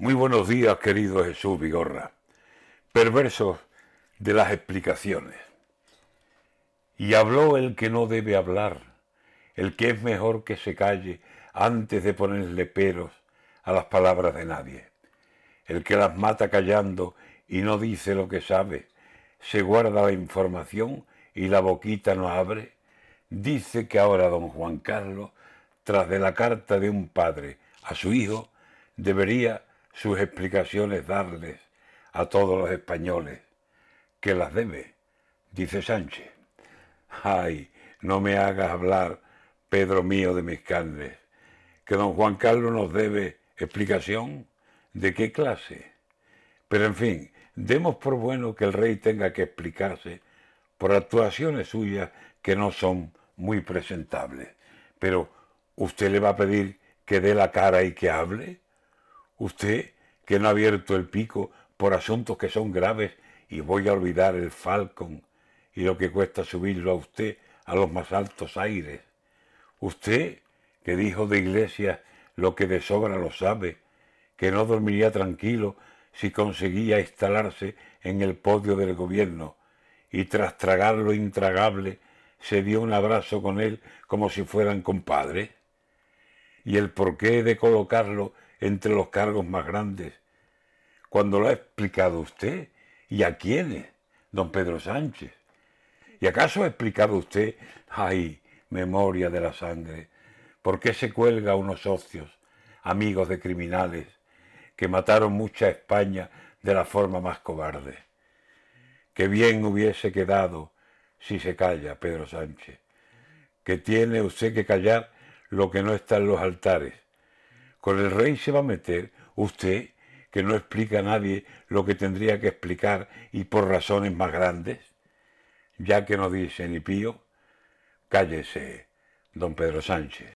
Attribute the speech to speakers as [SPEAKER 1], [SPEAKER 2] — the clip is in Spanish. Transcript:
[SPEAKER 1] Muy buenos días, querido Jesús Vigorra. Perversos de las explicaciones. Y habló el que no debe hablar, el que es mejor que se calle antes de ponerle peros a las palabras de nadie. El que las mata callando y no dice lo que sabe, se guarda la información y la boquita no abre, dice que ahora don Juan Carlos, tras de la carta de un padre a su hijo, debería sus explicaciones darles a todos los españoles, que las debe, dice Sánchez. Ay, no me hagas hablar, Pedro mío de mis carnes, que don Juan Carlos nos debe explicación de qué clase. Pero en fin, demos por bueno que el rey tenga que explicarse por actuaciones suyas que no son muy presentables. Pero, ¿usted le va a pedir que dé la cara y que hable? Usted, que no ha abierto el pico por asuntos que son graves y voy a olvidar el Falcon y lo que cuesta subirlo a usted a los más altos aires. Usted, que dijo de Iglesias lo que de sobra lo sabe, que no dormiría tranquilo si conseguía instalarse en el podio del gobierno, y tras tragar lo intragable se dio un abrazo con él como si fueran compadres. Y el porqué de colocarlo entre los cargos más grandes, cuando lo ha explicado usted, y a quiénes, don Pedro Sánchez. ¿Y acaso ha explicado usted, ay, memoria de la sangre, por qué se cuelga a unos socios, amigos de criminales, que mataron mucha España de la forma más cobarde? Que bien hubiese quedado si se calla, Pedro Sánchez, que tiene usted que callar lo que no está en los altares, con el rey se va a meter usted, que no explica a nadie lo que tendría que explicar y por razones más grandes. Ya que no dice ni pío, cállese, don Pedro Sánchez.